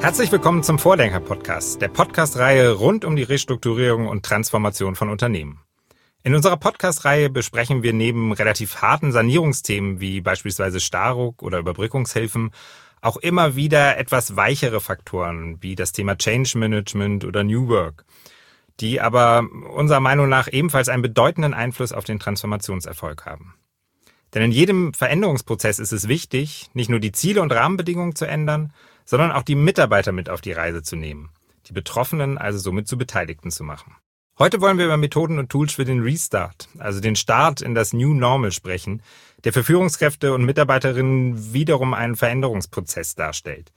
Herzlich willkommen zum Vordenker-Podcast, der Podcast-Reihe rund um die Restrukturierung und Transformation von Unternehmen. In unserer Podcast-Reihe besprechen wir neben relativ harten Sanierungsthemen wie beispielsweise Starruck oder Überbrückungshilfen auch immer wieder etwas weichere Faktoren wie das Thema Change Management oder New Work, die aber unserer Meinung nach ebenfalls einen bedeutenden Einfluss auf den Transformationserfolg haben. Denn in jedem Veränderungsprozess ist es wichtig, nicht nur die Ziele und Rahmenbedingungen zu ändern, sondern auch die Mitarbeiter mit auf die Reise zu nehmen, die Betroffenen also somit zu Beteiligten zu machen. Heute wollen wir über Methoden und Tools für den Restart, also den Start in das New Normal sprechen, der für Führungskräfte und Mitarbeiterinnen wiederum einen Veränderungsprozess darstellt.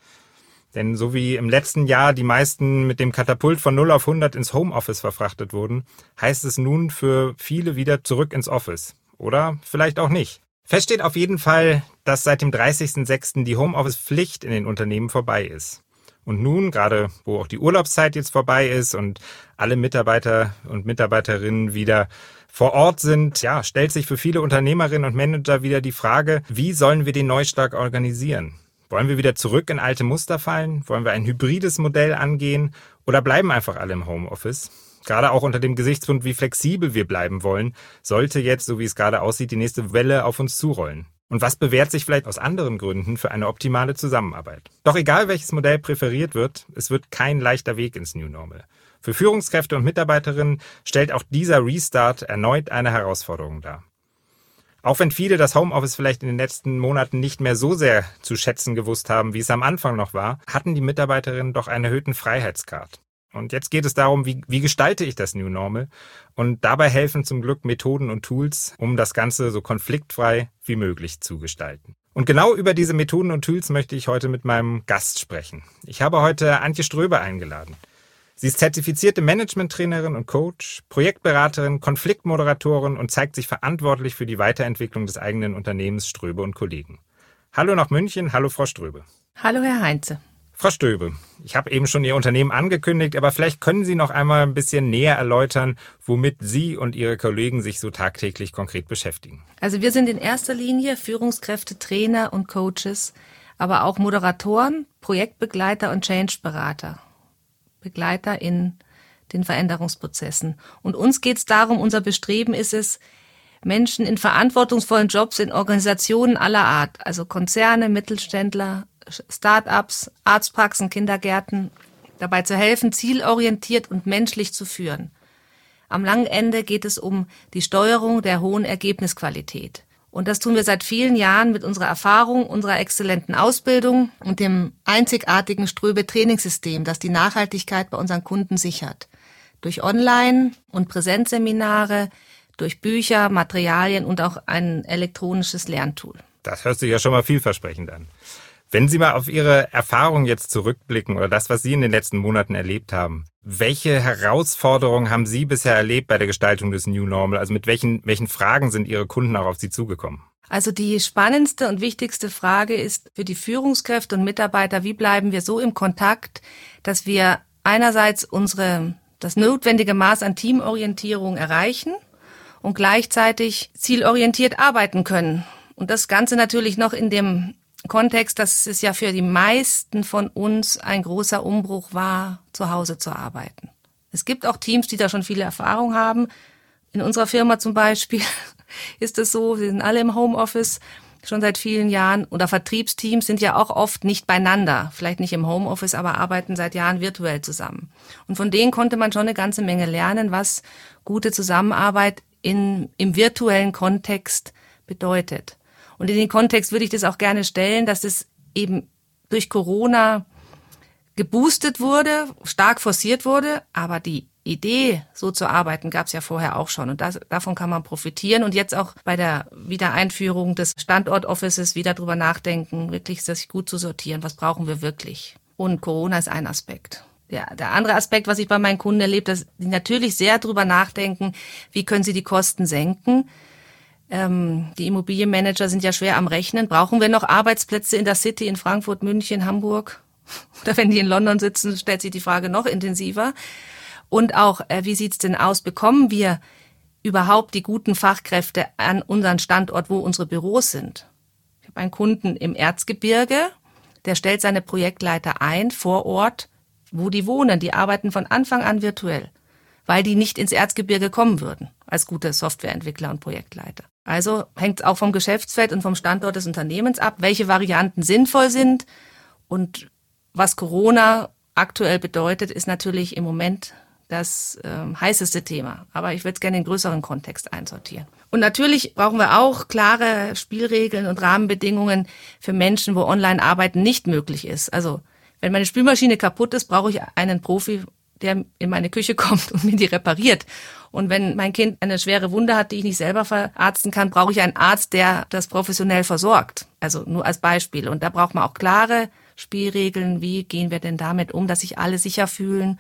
Denn so wie im letzten Jahr die meisten mit dem Katapult von 0 auf 100 ins Homeoffice verfrachtet wurden, heißt es nun für viele wieder zurück ins Office. Oder vielleicht auch nicht. Fest steht auf jeden Fall, dass seit dem 30.06. die Homeoffice-Pflicht in den Unternehmen vorbei ist. Und nun, gerade wo auch die Urlaubszeit jetzt vorbei ist und alle Mitarbeiter und Mitarbeiterinnen wieder vor Ort sind, ja, stellt sich für viele Unternehmerinnen und Manager wieder die Frage, wie sollen wir den Neustart organisieren? Wollen wir wieder zurück in alte Muster fallen? Wollen wir ein hybrides Modell angehen? Oder bleiben einfach alle im Homeoffice? Gerade auch unter dem Gesichtspunkt, wie flexibel wir bleiben wollen, sollte jetzt, so wie es gerade aussieht, die nächste Welle auf uns zurollen. Und was bewährt sich vielleicht aus anderen Gründen für eine optimale Zusammenarbeit? Doch egal welches Modell präferiert wird, es wird kein leichter Weg ins New Normal. Für Führungskräfte und Mitarbeiterinnen stellt auch dieser Restart erneut eine Herausforderung dar. Auch wenn viele das Homeoffice vielleicht in den letzten Monaten nicht mehr so sehr zu schätzen gewusst haben, wie es am Anfang noch war, hatten die Mitarbeiterinnen doch einen erhöhten Freiheitsgrad. Und jetzt geht es darum, wie, wie gestalte ich das New Normal? Und dabei helfen zum Glück Methoden und Tools, um das Ganze so konfliktfrei wie möglich zu gestalten. Und genau über diese Methoden und Tools möchte ich heute mit meinem Gast sprechen. Ich habe heute Antje Ströbe eingeladen. Sie ist zertifizierte Management-Trainerin und Coach, Projektberaterin, Konfliktmoderatorin und zeigt sich verantwortlich für die Weiterentwicklung des eigenen Unternehmens Ströbe und Kollegen. Hallo nach München, hallo Frau Ströbe. Hallo Herr Heinze. Frau Stöbe, ich habe eben schon Ihr Unternehmen angekündigt, aber vielleicht können Sie noch einmal ein bisschen näher erläutern, womit Sie und Ihre Kollegen sich so tagtäglich konkret beschäftigen. Also wir sind in erster Linie Führungskräfte, Trainer und Coaches, aber auch Moderatoren, Projektbegleiter und Change-Berater. Begleiter in den Veränderungsprozessen. Und uns geht es darum, unser Bestreben ist es, Menschen in verantwortungsvollen Jobs in Organisationen aller Art, also Konzerne, Mittelständler, Start-ups, Arztpraxen, Kindergärten, dabei zu helfen, zielorientiert und menschlich zu führen. Am langen Ende geht es um die Steuerung der hohen Ergebnisqualität. Und das tun wir seit vielen Jahren mit unserer Erfahrung, unserer exzellenten Ausbildung und dem einzigartigen Ströbe-Trainingssystem, das die Nachhaltigkeit bei unseren Kunden sichert. Durch Online- und Präsenzseminare, durch Bücher, Materialien und auch ein elektronisches Lerntool. Das hört sich ja schon mal vielversprechend an. Wenn Sie mal auf Ihre Erfahrung jetzt zurückblicken oder das, was Sie in den letzten Monaten erlebt haben, welche Herausforderungen haben Sie bisher erlebt bei der Gestaltung des New Normal? Also mit welchen, welchen Fragen sind Ihre Kunden auch auf Sie zugekommen? Also die spannendste und wichtigste Frage ist für die Führungskräfte und Mitarbeiter, wie bleiben wir so im Kontakt, dass wir einerseits unsere, das notwendige Maß an Teamorientierung erreichen und gleichzeitig zielorientiert arbeiten können. Und das Ganze natürlich noch in dem Kontext, dass es ja für die meisten von uns ein großer Umbruch war, zu Hause zu arbeiten. Es gibt auch Teams, die da schon viele Erfahrung haben. In unserer Firma zum Beispiel ist es so, wir sind alle im Homeoffice schon seit vielen Jahren oder Vertriebsteams sind ja auch oft nicht beieinander, vielleicht nicht im Homeoffice, aber arbeiten seit Jahren virtuell zusammen. Und von denen konnte man schon eine ganze Menge lernen, was gute Zusammenarbeit in, im virtuellen Kontext bedeutet. Und in den Kontext würde ich das auch gerne stellen, dass es eben durch Corona geboostet wurde, stark forciert wurde, aber die Idee, so zu arbeiten, gab es ja vorher auch schon. Und das, davon kann man profitieren und jetzt auch bei der Wiedereinführung des Standort-Offices wieder drüber nachdenken, wirklich das gut zu sortieren. Was brauchen wir wirklich? Und Corona ist ein Aspekt. Der, der andere Aspekt, was ich bei meinen Kunden erlebe, dass sie natürlich sehr drüber nachdenken, wie können sie die Kosten senken ähm, die Immobilienmanager sind ja schwer am Rechnen. Brauchen wir noch Arbeitsplätze in der City in Frankfurt, München, Hamburg? Oder wenn die in London sitzen, stellt sich die Frage noch intensiver. Und auch, äh, wie sieht's denn aus? Bekommen wir überhaupt die guten Fachkräfte an unseren Standort, wo unsere Büros sind? Ich habe einen Kunden im Erzgebirge, der stellt seine Projektleiter ein vor Ort, wo die wohnen. Die arbeiten von Anfang an virtuell, weil die nicht ins Erzgebirge kommen würden als gute Softwareentwickler und Projektleiter. Also hängt es auch vom Geschäftsfeld und vom Standort des Unternehmens ab, welche Varianten sinnvoll sind. Und was Corona aktuell bedeutet, ist natürlich im Moment das äh, heißeste Thema. Aber ich würde es gerne in größeren Kontext einsortieren. Und natürlich brauchen wir auch klare Spielregeln und Rahmenbedingungen für Menschen, wo Online-Arbeiten nicht möglich ist. Also wenn meine Spülmaschine kaputt ist, brauche ich einen Profi, der in meine Küche kommt und mir die repariert. Und wenn mein Kind eine schwere Wunde hat, die ich nicht selber verarzten kann, brauche ich einen Arzt, der das professionell versorgt. Also nur als Beispiel. Und da braucht man auch klare Spielregeln. Wie gehen wir denn damit um, dass sich alle sicher fühlen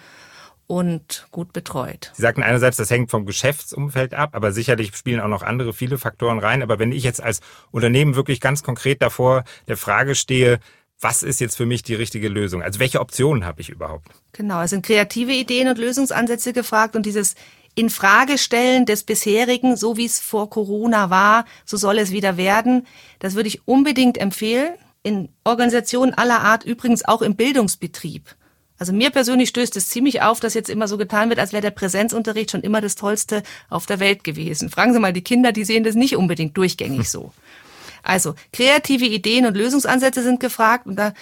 und gut betreut. Sie sagten einerseits, das hängt vom Geschäftsumfeld ab, aber sicherlich spielen auch noch andere viele Faktoren rein. Aber wenn ich jetzt als Unternehmen wirklich ganz konkret davor der Frage stehe, was ist jetzt für mich die richtige Lösung? Also welche Optionen habe ich überhaupt? Genau, es sind kreative Ideen und Lösungsansätze gefragt und dieses Infragestellen des bisherigen, so wie es vor Corona war, so soll es wieder werden, das würde ich unbedingt empfehlen. In Organisationen aller Art, übrigens auch im Bildungsbetrieb. Also mir persönlich stößt es ziemlich auf, dass jetzt immer so getan wird, als wäre der Präsenzunterricht schon immer das Tollste auf der Welt gewesen. Fragen Sie mal die Kinder, die sehen das nicht unbedingt durchgängig so. Also kreative Ideen und Lösungsansätze sind gefragt und da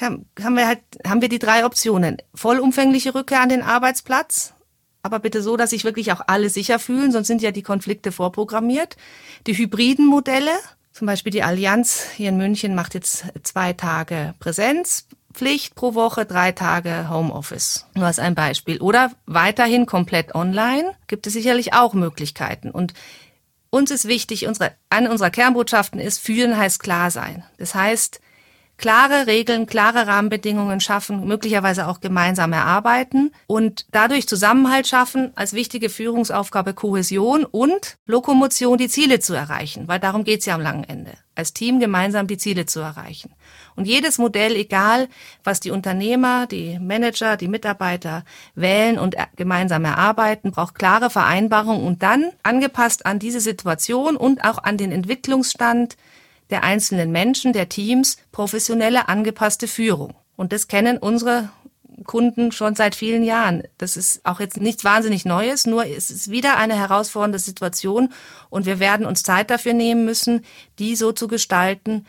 haben wir halt haben wir die drei Optionen: vollumfängliche Rückkehr an den Arbeitsplatz, aber bitte so, dass sich wirklich auch alle sicher fühlen, sonst sind ja die Konflikte vorprogrammiert. Die hybriden Modelle, zum Beispiel die Allianz hier in München macht jetzt zwei Tage Präsenz, Pflicht pro Woche, drei Tage Homeoffice. Nur als ein Beispiel. Oder weiterhin komplett online gibt es sicherlich auch Möglichkeiten. Und uns ist wichtig, unsere, eine unserer Kernbotschaften ist, führen heißt klar sein. Das heißt, klare Regeln, klare Rahmenbedingungen schaffen, möglicherweise auch gemeinsam erarbeiten und dadurch Zusammenhalt schaffen, als wichtige Führungsaufgabe Kohäsion und Lokomotion, die Ziele zu erreichen, weil darum geht's ja am langen Ende, als Team gemeinsam die Ziele zu erreichen. Und jedes Modell, egal was die Unternehmer, die Manager, die Mitarbeiter wählen und gemeinsam erarbeiten, braucht klare Vereinbarungen und dann angepasst an diese Situation und auch an den Entwicklungsstand der einzelnen Menschen, der Teams, professionelle angepasste Führung. Und das kennen unsere Kunden schon seit vielen Jahren. Das ist auch jetzt nichts wahnsinnig Neues, nur es ist wieder eine herausfordernde Situation und wir werden uns Zeit dafür nehmen müssen, die so zu gestalten,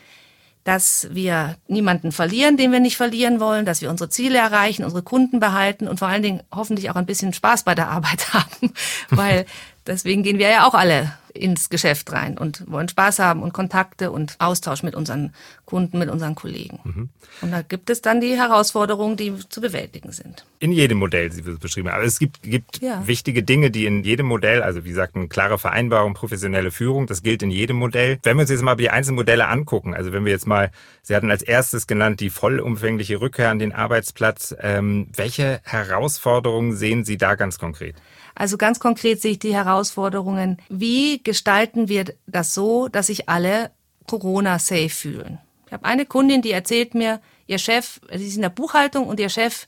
dass wir niemanden verlieren, den wir nicht verlieren wollen, dass wir unsere Ziele erreichen, unsere Kunden behalten und vor allen Dingen hoffentlich auch ein bisschen Spaß bei der Arbeit haben, weil deswegen gehen wir ja auch alle ins Geschäft rein und wollen Spaß haben und Kontakte und Austausch mit unseren Kunden, mit unseren Kollegen. Mhm. Und da gibt es dann die Herausforderungen, die zu bewältigen sind. In jedem Modell, Sie beschrieben haben. Aber es gibt, gibt ja. wichtige Dinge, die in jedem Modell, also wie gesagt, eine klare Vereinbarung, professionelle Führung, das gilt in jedem Modell. Wenn wir uns jetzt mal die einzelnen Modelle angucken, also wenn wir jetzt mal, Sie hatten als erstes genannt die vollumfängliche Rückkehr an den Arbeitsplatz. Ähm, welche Herausforderungen sehen Sie da ganz konkret? Also ganz konkret sehe ich die Herausforderungen, wie gestalten wir das so, dass sich alle Corona-safe fühlen. Ich habe eine Kundin, die erzählt mir, ihr Chef, sie ist in der Buchhaltung und ihr Chef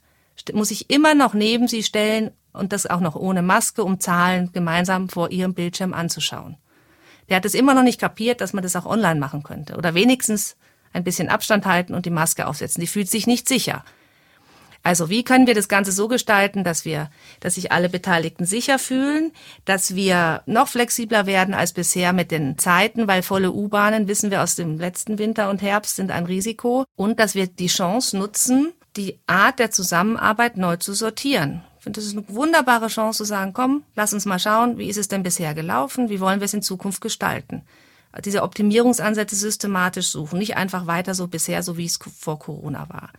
muss sich immer noch neben sie stellen und das auch noch ohne Maske, um Zahlen gemeinsam vor ihrem Bildschirm anzuschauen. Der hat es immer noch nicht kapiert, dass man das auch online machen könnte oder wenigstens ein bisschen Abstand halten und die Maske aufsetzen. Die fühlt sich nicht sicher. Also wie können wir das Ganze so gestalten, dass wir, dass sich alle Beteiligten sicher fühlen, dass wir noch flexibler werden als bisher mit den Zeiten, weil volle U-Bahnen, wissen wir aus dem letzten Winter und Herbst, sind ein Risiko und dass wir die Chance nutzen, die Art der Zusammenarbeit neu zu sortieren. Ich finde, das ist eine wunderbare Chance zu sagen, komm, lass uns mal schauen, wie ist es denn bisher gelaufen, wie wollen wir es in Zukunft gestalten. Diese Optimierungsansätze systematisch suchen, nicht einfach weiter so bisher, so wie es vor Corona war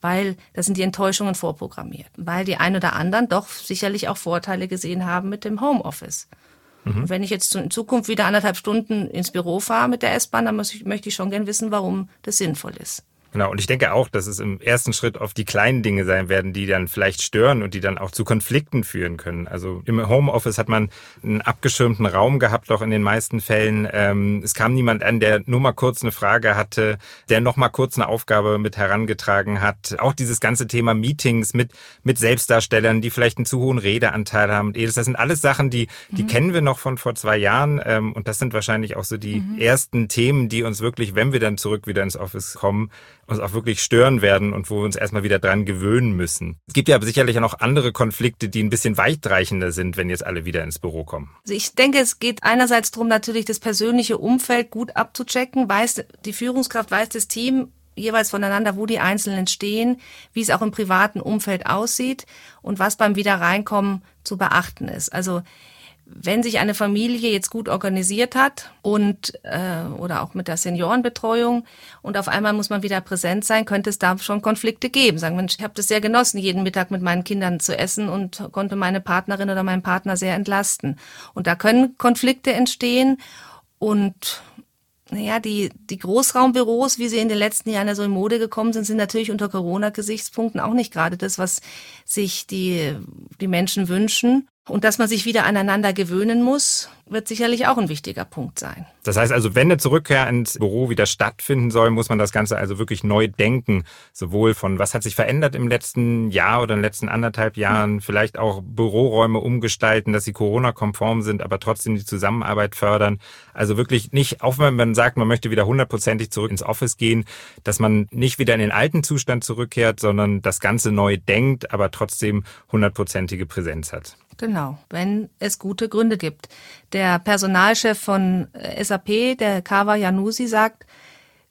weil da sind die Enttäuschungen vorprogrammiert, weil die ein oder anderen doch sicherlich auch Vorteile gesehen haben mit dem Homeoffice. Mhm. Und wenn ich jetzt in Zukunft wieder anderthalb Stunden ins Büro fahre mit der S-Bahn, dann ich, möchte ich schon gern wissen, warum das sinnvoll ist. Genau, und ich denke auch, dass es im ersten Schritt oft die kleinen Dinge sein werden, die dann vielleicht stören und die dann auch zu Konflikten führen können. Also im Homeoffice hat man einen abgeschirmten Raum gehabt, auch in den meisten Fällen. Ähm, es kam niemand an, der nur mal kurz eine Frage hatte, der noch mal kurz eine Aufgabe mit herangetragen hat. Auch dieses ganze Thema Meetings mit, mit Selbstdarstellern, die vielleicht einen zu hohen Redeanteil haben. Das sind alles Sachen, die, die mhm. kennen wir noch von vor zwei Jahren. Ähm, und das sind wahrscheinlich auch so die mhm. ersten Themen, die uns wirklich, wenn wir dann zurück wieder ins Office kommen, uns auch wirklich stören werden und wo wir uns erstmal wieder dran gewöhnen müssen. Es gibt ja aber sicherlich auch noch andere Konflikte, die ein bisschen weitreichender sind, wenn jetzt alle wieder ins Büro kommen. Also ich denke, es geht einerseits darum, natürlich das persönliche Umfeld gut abzuchecken. Weiß, die Führungskraft weiß das Team jeweils voneinander, wo die Einzelnen stehen, wie es auch im privaten Umfeld aussieht und was beim Wiederreinkommen zu beachten ist. Also wenn sich eine Familie jetzt gut organisiert hat und äh, oder auch mit der Seniorenbetreuung und auf einmal muss man wieder präsent sein, könnte es da schon Konflikte geben. Sagen, Mensch, ich habe das sehr genossen, jeden Mittag mit meinen Kindern zu essen und konnte meine Partnerin oder meinen Partner sehr entlasten. Und da können Konflikte entstehen und naja, die, die Großraumbüros, wie sie in den letzten Jahren ja so in Mode gekommen sind, sind natürlich unter Corona-Gesichtspunkten auch nicht gerade das, was sich die, die Menschen wünschen. Und dass man sich wieder aneinander gewöhnen muss, wird sicherlich auch ein wichtiger Punkt sein. Das heißt also, wenn eine Zurückkehr ins Büro wieder stattfinden soll, muss man das Ganze also wirklich neu denken. Sowohl von, was hat sich verändert im letzten Jahr oder in den letzten anderthalb Jahren, vielleicht auch Büroräume umgestalten, dass sie Corona-konform sind, aber trotzdem die Zusammenarbeit fördern. Also wirklich nicht, auch wenn man sagt, man möchte wieder hundertprozentig zurück ins Office gehen, dass man nicht wieder in den alten Zustand zurückkehrt, sondern das Ganze neu denkt, aber trotzdem hundertprozentige Präsenz hat. Genau, wenn es gute Gründe gibt. Der Personalchef von äh, SAP, der Kawa Janusi, sagt,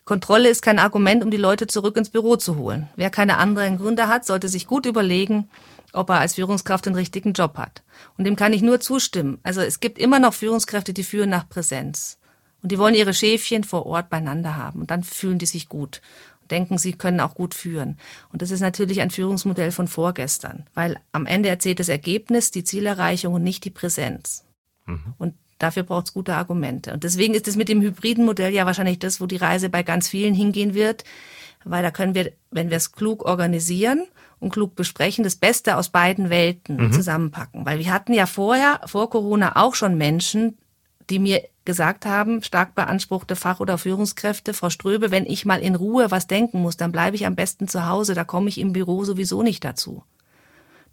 Kontrolle ist kein Argument, um die Leute zurück ins Büro zu holen. Wer keine anderen Gründe hat, sollte sich gut überlegen, ob er als Führungskraft den richtigen Job hat. Und dem kann ich nur zustimmen. Also es gibt immer noch Führungskräfte, die führen nach Präsenz. Und die wollen ihre Schäfchen vor Ort beieinander haben. Und dann fühlen die sich gut denken, sie können auch gut führen. Und das ist natürlich ein Führungsmodell von vorgestern, weil am Ende erzählt das Ergebnis, die Zielerreichung und nicht die Präsenz. Mhm. Und dafür braucht es gute Argumente. Und deswegen ist es mit dem hybriden Modell ja wahrscheinlich das, wo die Reise bei ganz vielen hingehen wird, weil da können wir, wenn wir es klug organisieren und klug besprechen, das Beste aus beiden Welten mhm. zusammenpacken. Weil wir hatten ja vorher, vor Corona auch schon Menschen, die mir gesagt haben, stark beanspruchte Fach- oder Führungskräfte, Frau Ströbe, wenn ich mal in Ruhe was denken muss, dann bleibe ich am besten zu Hause, da komme ich im Büro sowieso nicht dazu.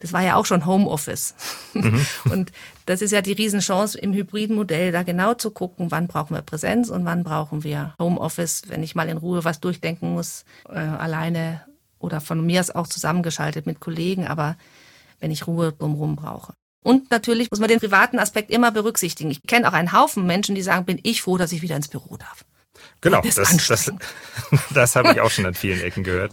Das war ja auch schon Homeoffice. Mhm. Und das ist ja die Riesenchance im hybriden Modell, da genau zu gucken, wann brauchen wir Präsenz und wann brauchen wir Homeoffice, wenn ich mal in Ruhe was durchdenken muss, äh, alleine oder von mir aus auch zusammengeschaltet mit Kollegen, aber wenn ich Ruhe drumherum brauche. Und natürlich muss man den privaten Aspekt immer berücksichtigen. Ich kenne auch einen Haufen Menschen, die sagen, bin ich froh, dass ich wieder ins Büro darf. Genau, das, das, das, das habe ich auch schon an vielen Ecken gehört.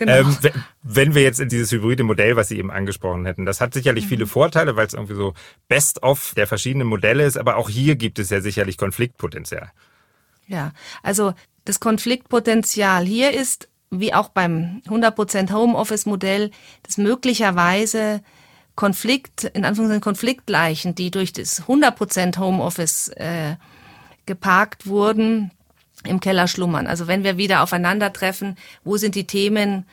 Genau. Ähm, wenn wir jetzt in dieses hybride Modell, was Sie eben angesprochen hätten, das hat sicherlich mhm. viele Vorteile, weil es irgendwie so Best-of der verschiedenen Modelle ist, aber auch hier gibt es ja sicherlich Konfliktpotenzial. Ja, also das Konfliktpotenzial hier ist, wie auch beim 100% Homeoffice-Modell, das möglicherweise Konflikt, in Anführungszeichen Konfliktleichen, die durch das 100% Homeoffice äh, geparkt wurden, im Keller schlummern. Also wenn wir wieder aufeinandertreffen, wo sind die Themen,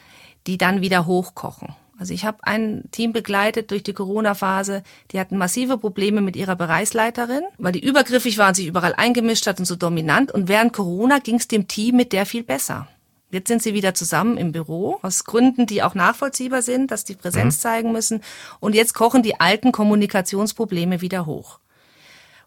die dann wieder hochkochen? Also ich habe ein Team begleitet durch die Corona-Phase, die hatten massive Probleme mit ihrer Bereichsleiterin, weil die übergriffig war und sich überall eingemischt hat und so dominant. Und während Corona ging es dem Team mit der viel besser. Jetzt sind sie wieder zusammen im Büro, aus Gründen, die auch nachvollziehbar sind, dass die Präsenz mhm. zeigen müssen. Und jetzt kochen die alten Kommunikationsprobleme wieder hoch.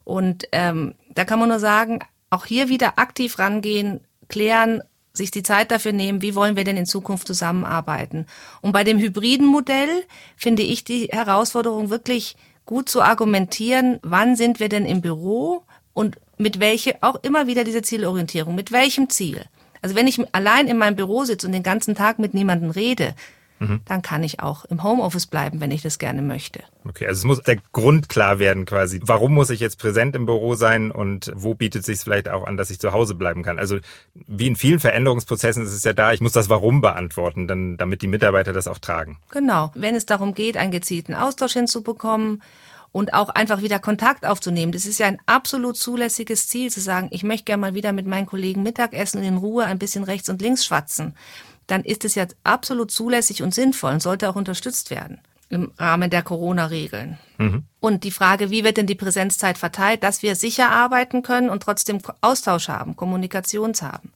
Und ähm, da kann man nur sagen, auch hier wieder aktiv rangehen, klären, sich die Zeit dafür nehmen, wie wollen wir denn in Zukunft zusammenarbeiten. Und bei dem hybriden Modell finde ich die Herausforderung wirklich gut zu argumentieren, wann sind wir denn im Büro und mit welche, auch immer wieder diese Zielorientierung, mit welchem Ziel. Also wenn ich allein in meinem Büro sitze und den ganzen Tag mit niemandem rede, mhm. dann kann ich auch im Homeoffice bleiben, wenn ich das gerne möchte. Okay, also es muss der Grund klar werden quasi. Warum muss ich jetzt präsent im Büro sein und wo bietet sich vielleicht auch an, dass ich zu Hause bleiben kann? Also wie in vielen Veränderungsprozessen ist es ja da, ich muss das Warum beantworten, dann, damit die Mitarbeiter das auch tragen. Genau. Wenn es darum geht, einen gezielten Austausch hinzubekommen, und auch einfach wieder Kontakt aufzunehmen. Das ist ja ein absolut zulässiges Ziel, zu sagen, ich möchte gerne mal wieder mit meinen Kollegen Mittagessen und in Ruhe ein bisschen rechts und links schwatzen. Dann ist es ja absolut zulässig und sinnvoll und sollte auch unterstützt werden im Rahmen der Corona-Regeln. Mhm. Und die Frage, wie wird denn die Präsenzzeit verteilt, dass wir sicher arbeiten können und trotzdem Austausch haben, Kommunikations haben.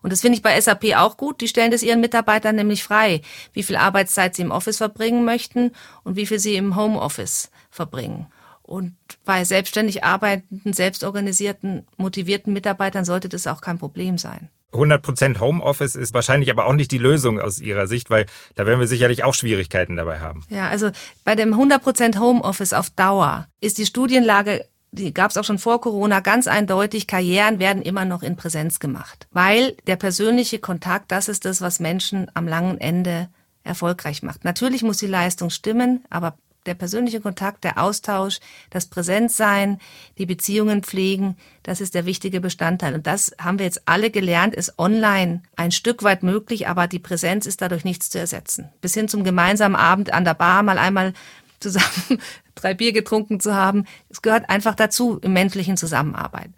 Und das finde ich bei SAP auch gut. Die stellen das ihren Mitarbeitern nämlich frei, wie viel Arbeitszeit sie im Office verbringen möchten und wie viel sie im Homeoffice verbringen. Und bei selbstständig arbeitenden, selbstorganisierten, motivierten Mitarbeitern sollte das auch kein Problem sein. 100% Homeoffice ist wahrscheinlich aber auch nicht die Lösung aus Ihrer Sicht, weil da werden wir sicherlich auch Schwierigkeiten dabei haben. Ja, also bei dem 100% Homeoffice auf Dauer ist die Studienlage die gab es auch schon vor Corona, ganz eindeutig, Karrieren werden immer noch in Präsenz gemacht. Weil der persönliche Kontakt, das ist das, was Menschen am langen Ende erfolgreich macht. Natürlich muss die Leistung stimmen, aber der persönliche Kontakt, der Austausch, das Präsenzsein, die Beziehungen pflegen, das ist der wichtige Bestandteil. Und das haben wir jetzt alle gelernt, ist online ein Stück weit möglich, aber die Präsenz ist dadurch nichts zu ersetzen. Bis hin zum gemeinsamen Abend an der Bar mal einmal zusammen drei Bier getrunken zu haben. Es gehört einfach dazu im menschlichen Zusammenarbeit.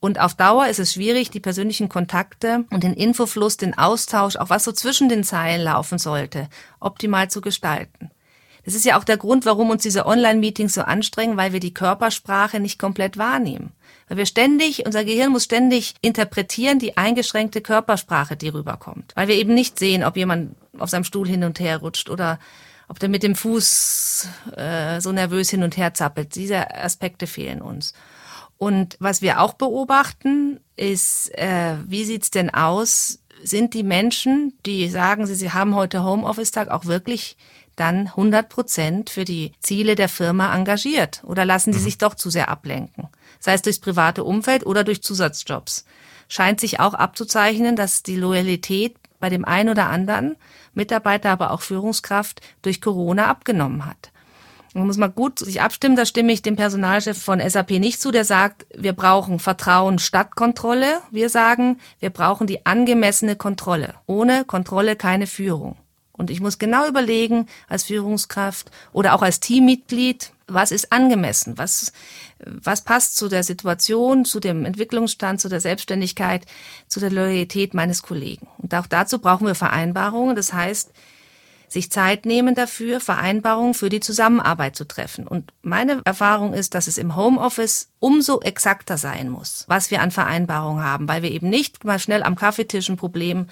Und auf Dauer ist es schwierig, die persönlichen Kontakte und den Infofluss, den Austausch, auch was so zwischen den Zeilen laufen sollte, optimal zu gestalten. Das ist ja auch der Grund, warum uns diese Online-Meetings so anstrengen, weil wir die Körpersprache nicht komplett wahrnehmen. Weil wir ständig, unser Gehirn muss ständig interpretieren die eingeschränkte Körpersprache, die rüberkommt. Weil wir eben nicht sehen, ob jemand auf seinem Stuhl hin und her rutscht oder ob der mit dem Fuß äh, so nervös hin und her zappelt. Diese Aspekte fehlen uns. Und was wir auch beobachten, ist, äh, wie sieht's denn aus? Sind die Menschen, die sagen, sie, sie haben heute Homeoffice-Tag, auch wirklich dann 100 Prozent für die Ziele der Firma engagiert? Oder lassen sie mhm. sich doch zu sehr ablenken? Sei es durchs private Umfeld oder durch Zusatzjobs. Scheint sich auch abzuzeichnen, dass die Loyalität bei dem einen oder anderen Mitarbeiter, aber auch Führungskraft durch Corona abgenommen hat. Man muss mal gut sich abstimmen, da stimme ich dem Personalchef von SAP nicht zu, der sagt, wir brauchen Vertrauen statt Kontrolle. Wir sagen, wir brauchen die angemessene Kontrolle. Ohne Kontrolle keine Führung. Und ich muss genau überlegen, als Führungskraft oder auch als Teammitglied, was ist angemessen, was, was passt zu der Situation, zu dem Entwicklungsstand, zu der Selbstständigkeit, zu der Loyalität meines Kollegen. Und auch dazu brauchen wir Vereinbarungen. Das heißt, sich Zeit nehmen dafür, Vereinbarungen für die Zusammenarbeit zu treffen. Und meine Erfahrung ist, dass es im Homeoffice umso exakter sein muss, was wir an Vereinbarungen haben, weil wir eben nicht mal schnell am Kaffeetisch ein Problem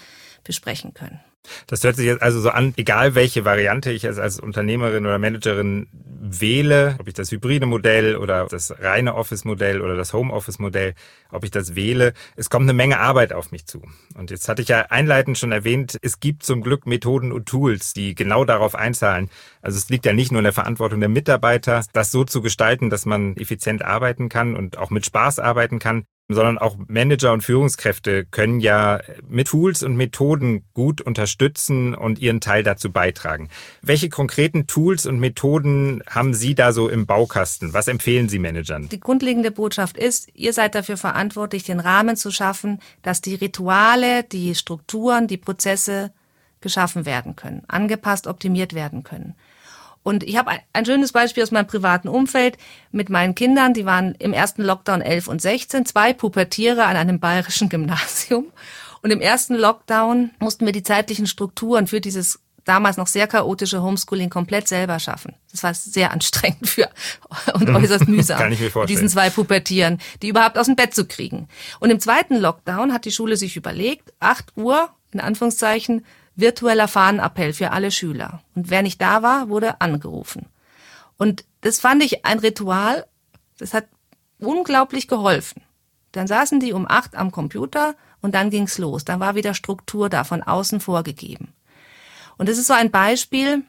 besprechen können. Das hört sich jetzt also so an, egal welche Variante ich als, Unternehmerin oder Managerin wähle, ob ich das hybride Modell oder das reine Office-Modell oder das Home-Office-Modell, ob ich das wähle, es kommt eine Menge Arbeit auf mich zu. Und jetzt hatte ich ja einleitend schon erwähnt, es gibt zum Glück Methoden und Tools, die genau darauf einzahlen. Also es liegt ja nicht nur in der Verantwortung der Mitarbeiter, das so zu gestalten, dass man effizient arbeiten kann und auch mit Spaß arbeiten kann sondern auch Manager und Führungskräfte können ja mit Tools und Methoden gut unterstützen und ihren Teil dazu beitragen. Welche konkreten Tools und Methoden haben Sie da so im Baukasten? Was empfehlen Sie Managern? Die grundlegende Botschaft ist, ihr seid dafür verantwortlich, den Rahmen zu schaffen, dass die Rituale, die Strukturen, die Prozesse geschaffen werden können, angepasst, optimiert werden können. Und ich habe ein schönes Beispiel aus meinem privaten Umfeld mit meinen Kindern. Die waren im ersten Lockdown 11 und 16, zwei Pubertiere an einem bayerischen Gymnasium. Und im ersten Lockdown mussten wir die zeitlichen Strukturen für dieses damals noch sehr chaotische Homeschooling komplett selber schaffen. Das war sehr anstrengend für und mhm. äußerst mühsam. Kann ich mir vorstellen. Diesen zwei Pubertieren, die überhaupt aus dem Bett zu kriegen. Und im zweiten Lockdown hat die Schule sich überlegt, 8 Uhr, in Anführungszeichen, virtueller Fahnenappell für alle Schüler. Und wer nicht da war, wurde angerufen. Und das fand ich ein Ritual, das hat unglaublich geholfen. Dann saßen die um acht am Computer und dann ging's los. Dann war wieder Struktur da, von außen vorgegeben. Und das ist so ein Beispiel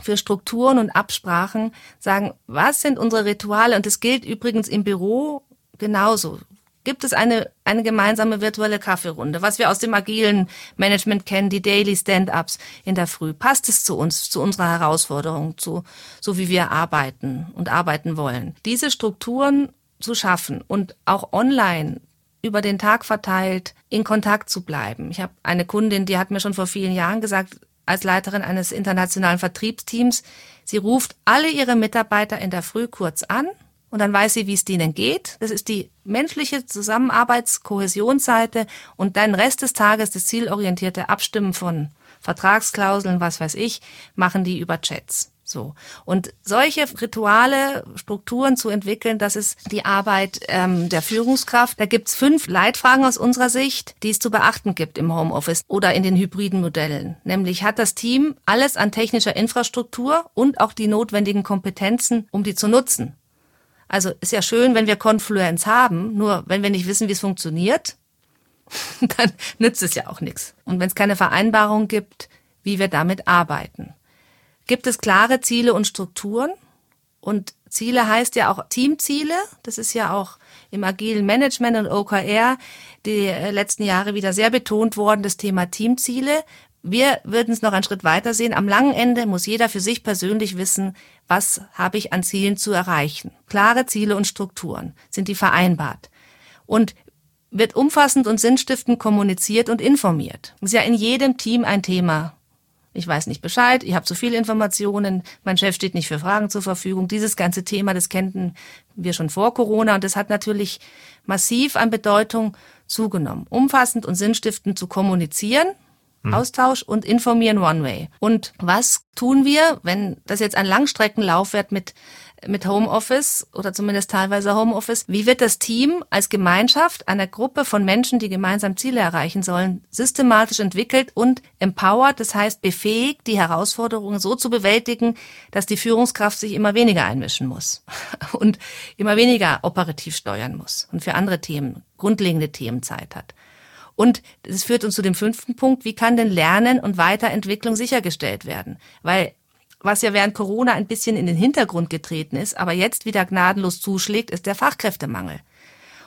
für Strukturen und Absprachen, sagen, was sind unsere Rituale? Und das gilt übrigens im Büro genauso gibt es eine, eine gemeinsame virtuelle Kaffeerunde, was wir aus dem agilen Management kennen, die Daily Stand-ups in der Früh. Passt es zu uns, zu unserer Herausforderung, zu, so wie wir arbeiten und arbeiten wollen? Diese Strukturen zu schaffen und auch online über den Tag verteilt in Kontakt zu bleiben. Ich habe eine Kundin, die hat mir schon vor vielen Jahren gesagt, als Leiterin eines internationalen Vertriebsteams, sie ruft alle ihre Mitarbeiter in der Früh kurz an und dann weiß sie, wie es denen geht. Das ist die menschliche Zusammenarbeitskohäsionsseite und dann Rest des Tages das zielorientierte Abstimmen von Vertragsklauseln, was weiß ich, machen die über Chats. So. Und solche Rituale, Strukturen zu entwickeln, das ist die Arbeit ähm, der Führungskraft. Da gibt's fünf Leitfragen aus unserer Sicht, die es zu beachten gibt im Homeoffice oder in den hybriden Modellen. Nämlich hat das Team alles an technischer Infrastruktur und auch die notwendigen Kompetenzen, um die zu nutzen. Also ist ja schön, wenn wir Confluence haben, nur wenn wir nicht wissen, wie es funktioniert, dann nützt es ja auch nichts. Und wenn es keine Vereinbarung gibt, wie wir damit arbeiten. Gibt es klare Ziele und Strukturen? Und Ziele heißt ja auch Teamziele. Das ist ja auch im agilen Management und OKR die äh, letzten Jahre wieder sehr betont worden, das Thema Teamziele. Wir würden es noch einen Schritt weiter sehen. Am langen Ende muss jeder für sich persönlich wissen, was habe ich an Zielen zu erreichen. Klare Ziele und Strukturen sind die vereinbart. Und wird umfassend und sinnstiftend kommuniziert und informiert. Ist ja in jedem Team ein Thema. Ich weiß nicht Bescheid, ich habe zu viele Informationen, mein Chef steht nicht für Fragen zur Verfügung. Dieses ganze Thema, das kennten wir schon vor Corona und das hat natürlich massiv an Bedeutung zugenommen. Umfassend und sinnstiftend zu kommunizieren, hm. Austausch und informieren One Way. Und was tun wir, wenn das jetzt ein Langstreckenlauf wird mit mit Homeoffice oder zumindest teilweise Homeoffice. Wie wird das Team als Gemeinschaft einer Gruppe von Menschen, die gemeinsam Ziele erreichen sollen, systematisch entwickelt und empowered, das heißt befähigt, die Herausforderungen so zu bewältigen, dass die Führungskraft sich immer weniger einmischen muss und immer weniger operativ steuern muss und für andere Themen, grundlegende Themen Zeit hat. Und das führt uns zu dem fünften Punkt, wie kann denn Lernen und Weiterentwicklung sichergestellt werden? Weil was ja während Corona ein bisschen in den Hintergrund getreten ist, aber jetzt wieder gnadenlos zuschlägt, ist der Fachkräftemangel.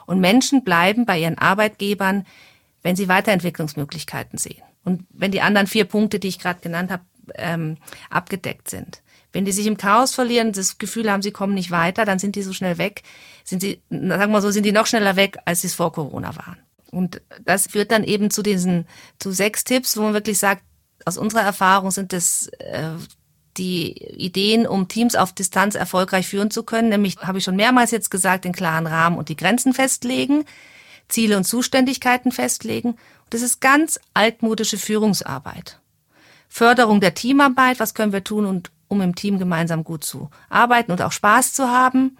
Und Menschen bleiben bei ihren Arbeitgebern, wenn sie Weiterentwicklungsmöglichkeiten sehen. Und wenn die anderen vier Punkte, die ich gerade genannt habe, ähm, abgedeckt sind. Wenn die sich im Chaos verlieren, das Gefühl haben, sie kommen nicht weiter, dann sind die so schnell weg, sind sie, sagen wir so, sind die noch schneller weg, als sie es vor Corona waren. Und das führt dann eben zu diesen, zu sechs Tipps, wo man wirklich sagt, aus unserer Erfahrung sind das äh, die Ideen, um Teams auf Distanz erfolgreich führen zu können, nämlich, habe ich schon mehrmals jetzt gesagt, den klaren Rahmen und die Grenzen festlegen, Ziele und Zuständigkeiten festlegen. das ist ganz altmodische Führungsarbeit. Förderung der Teamarbeit, was können wir tun, und, um im Team gemeinsam gut zu arbeiten und auch Spaß zu haben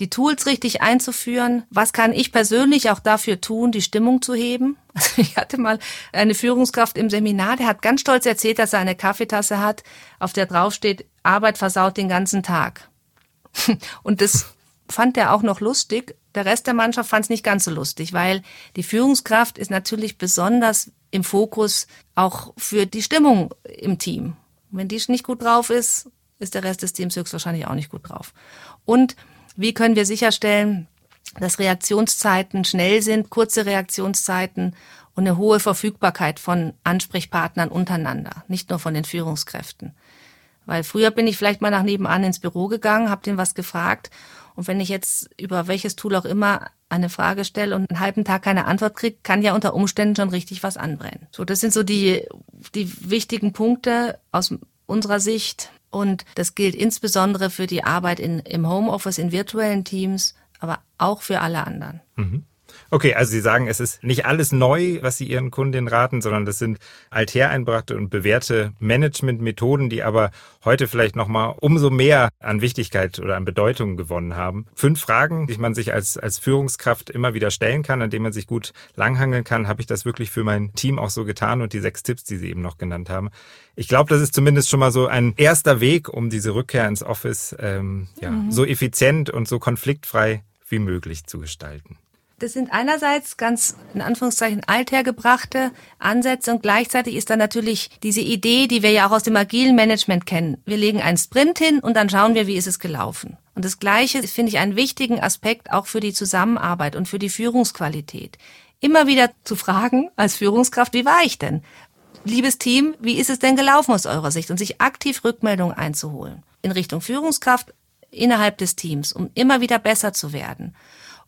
die Tools richtig einzuführen. Was kann ich persönlich auch dafür tun, die Stimmung zu heben? Also ich hatte mal eine Führungskraft im Seminar, der hat ganz stolz erzählt, dass er eine Kaffeetasse hat, auf der draufsteht, Arbeit versaut den ganzen Tag. Und das fand er auch noch lustig. Der Rest der Mannschaft fand es nicht ganz so lustig, weil die Führungskraft ist natürlich besonders im Fokus auch für die Stimmung im Team. wenn die nicht gut drauf ist, ist der Rest des Teams höchstwahrscheinlich auch nicht gut drauf. Und wie können wir sicherstellen, dass Reaktionszeiten schnell sind, kurze Reaktionszeiten und eine hohe Verfügbarkeit von Ansprechpartnern untereinander, nicht nur von den Führungskräften. Weil früher bin ich vielleicht mal nach nebenan ins Büro gegangen, habe den was gefragt und wenn ich jetzt über welches Tool auch immer eine Frage stelle und einen halben Tag keine Antwort kriege, kann ja unter Umständen schon richtig was anbrennen. So, das sind so die, die wichtigen Punkte aus unserer Sicht. Und das gilt insbesondere für die Arbeit in, im Homeoffice, in virtuellen Teams, aber auch für alle anderen. Mhm. Okay, also Sie sagen, es ist nicht alles neu, was Sie Ihren Kundinnen raten, sondern das sind althereinbrachte und bewährte Managementmethoden, die aber heute vielleicht nochmal umso mehr an Wichtigkeit oder an Bedeutung gewonnen haben. Fünf Fragen, die man sich als, als Führungskraft immer wieder stellen kann, an denen man sich gut langhangeln kann. Habe ich das wirklich für mein Team auch so getan? Und die sechs Tipps, die Sie eben noch genannt haben. Ich glaube, das ist zumindest schon mal so ein erster Weg, um diese Rückkehr ins Office ähm, ja, mhm. so effizient und so konfliktfrei wie möglich zu gestalten. Das sind einerseits ganz in Anführungszeichen althergebrachte Ansätze und gleichzeitig ist dann natürlich diese Idee, die wir ja auch aus dem agilen Management kennen. Wir legen einen Sprint hin und dann schauen wir, wie ist es gelaufen. Und das Gleiche finde ich einen wichtigen Aspekt auch für die Zusammenarbeit und für die Führungsqualität. Immer wieder zu fragen als Führungskraft, wie war ich denn? Liebes Team, wie ist es denn gelaufen aus eurer Sicht? Und sich aktiv Rückmeldungen einzuholen. In Richtung Führungskraft innerhalb des Teams, um immer wieder besser zu werden.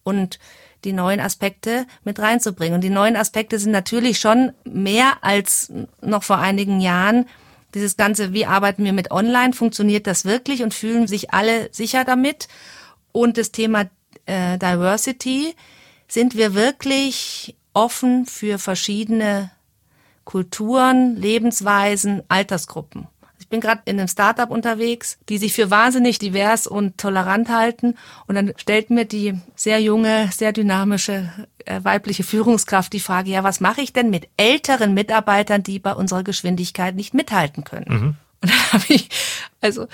Und die neuen Aspekte mit reinzubringen. Und die neuen Aspekte sind natürlich schon mehr als noch vor einigen Jahren. Dieses Ganze, wie arbeiten wir mit Online, funktioniert das wirklich und fühlen sich alle sicher damit? Und das Thema äh, Diversity, sind wir wirklich offen für verschiedene Kulturen, Lebensweisen, Altersgruppen? Ich bin gerade in einem Startup unterwegs, die sich für wahnsinnig divers und tolerant halten. Und dann stellt mir die sehr junge, sehr dynamische äh, weibliche Führungskraft die Frage, ja, was mache ich denn mit älteren Mitarbeitern, die bei unserer Geschwindigkeit nicht mithalten können? Mhm. Und dann habe ich, also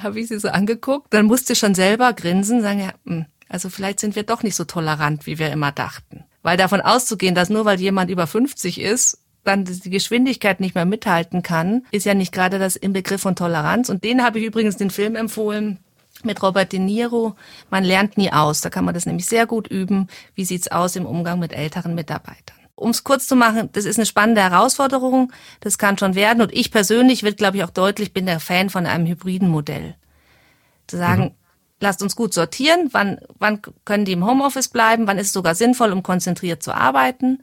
habe ich sie so angeguckt, dann musste schon selber grinsen, sagen, ja, mh, hm, also vielleicht sind wir doch nicht so tolerant, wie wir immer dachten. Weil davon auszugehen, dass nur weil jemand über 50 ist, dann die Geschwindigkeit nicht mehr mithalten kann, ist ja nicht gerade das im Begriff von Toleranz. Und den habe ich übrigens den Film empfohlen mit Robert De Niro. Man lernt nie aus. Da kann man das nämlich sehr gut üben. Wie sieht's aus im Umgang mit älteren Mitarbeitern? Um es kurz zu machen, das ist eine spannende Herausforderung. Das kann schon werden. Und ich persönlich wird, glaube ich, auch deutlich, bin der Fan von einem hybriden Modell. Zu sagen, mhm. lasst uns gut sortieren. Wann, wann können die im Homeoffice bleiben? Wann ist es sogar sinnvoll, um konzentriert zu arbeiten?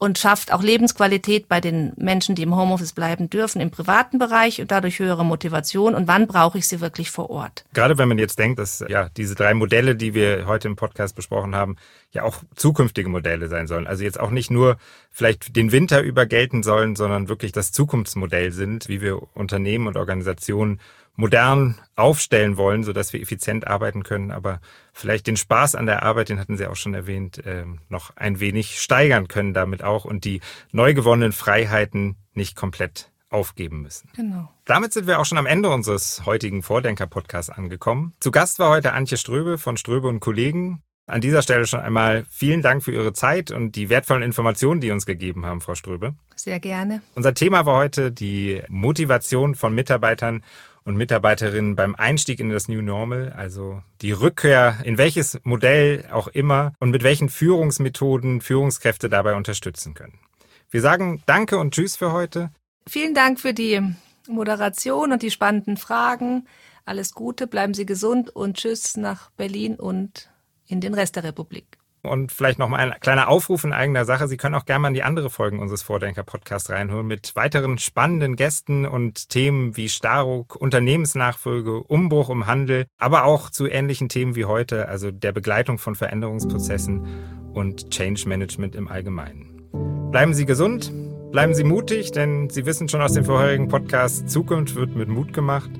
Und schafft auch Lebensqualität bei den Menschen, die im Homeoffice bleiben dürfen, im privaten Bereich und dadurch höhere Motivation. Und wann brauche ich sie wirklich vor Ort? Gerade wenn man jetzt denkt, dass ja diese drei Modelle, die wir heute im Podcast besprochen haben, ja auch zukünftige Modelle sein sollen. Also jetzt auch nicht nur vielleicht den Winter über gelten sollen, sondern wirklich das Zukunftsmodell sind, wie wir Unternehmen und Organisationen modern aufstellen wollen, so dass wir effizient arbeiten können, aber vielleicht den Spaß an der Arbeit, den hatten Sie auch schon erwähnt, ähm, noch ein wenig steigern können damit auch und die neu gewonnenen Freiheiten nicht komplett aufgeben müssen. Genau. Damit sind wir auch schon am Ende unseres heutigen Vordenker-Podcasts angekommen. Zu Gast war heute Antje Ströbe von Ströbe und Kollegen. An dieser Stelle schon einmal vielen Dank für Ihre Zeit und die wertvollen Informationen, die Sie uns gegeben haben, Frau Ströbe. Sehr gerne. Unser Thema war heute die Motivation von Mitarbeitern und Mitarbeiterinnen beim Einstieg in das New Normal, also die Rückkehr in welches Modell auch immer und mit welchen Führungsmethoden Führungskräfte dabei unterstützen können. Wir sagen Danke und Tschüss für heute. Vielen Dank für die Moderation und die spannenden Fragen. Alles Gute, bleiben Sie gesund und Tschüss nach Berlin und in den Rest der Republik. Und vielleicht noch mal ein kleiner Aufruf in eigener Sache. Sie können auch gerne mal in die andere Folgen unseres Vordenker-Podcasts reinholen mit weiteren spannenden Gästen und Themen wie Staruk, Unternehmensnachfolge, Umbruch im Handel, aber auch zu ähnlichen Themen wie heute, also der Begleitung von Veränderungsprozessen und Change Management im Allgemeinen. Bleiben Sie gesund, bleiben Sie mutig, denn Sie wissen schon aus dem vorherigen Podcast, Zukunft wird mit Mut gemacht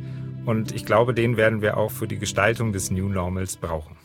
und ich glaube, den werden wir auch für die Gestaltung des New Normals brauchen.